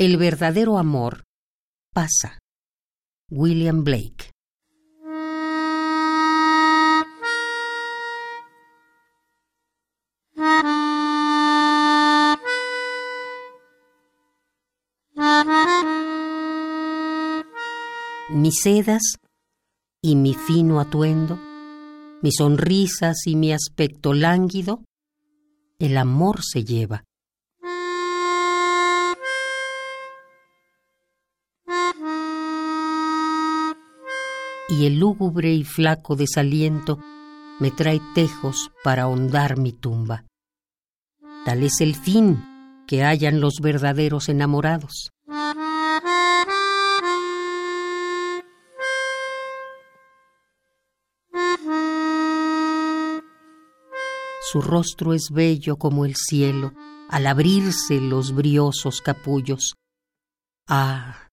El verdadero amor pasa. William Blake. Mis sedas y mi fino atuendo, mis sonrisas y mi aspecto lánguido, el amor se lleva. Y el lúgubre y flaco desaliento me trae tejos para ahondar mi tumba. Tal es el fin que hallan los verdaderos enamorados. Su rostro es bello como el cielo al abrirse los briosos capullos. Ah,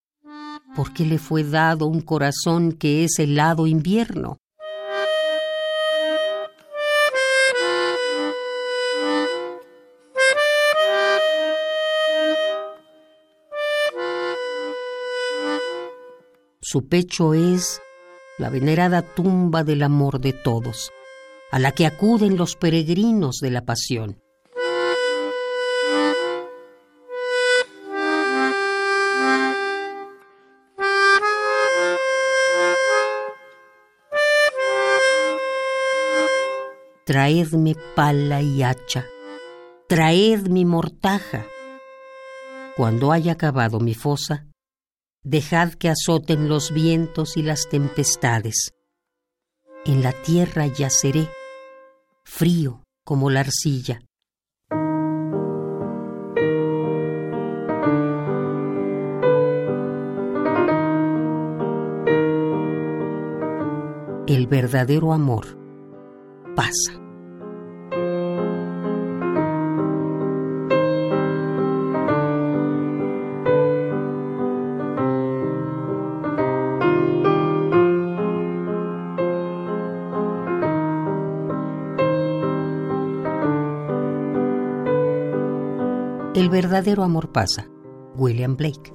¿por qué le fue dado un corazón que es helado invierno? Su pecho es la venerada tumba del amor de todos a la que acuden los peregrinos de la pasión. Traedme pala y hacha, traed mi mortaja. Cuando haya acabado mi fosa, dejad que azoten los vientos y las tempestades. En la tierra yaceré frío como la arcilla. El verdadero amor pasa. El verdadero amor pasa. William Blake.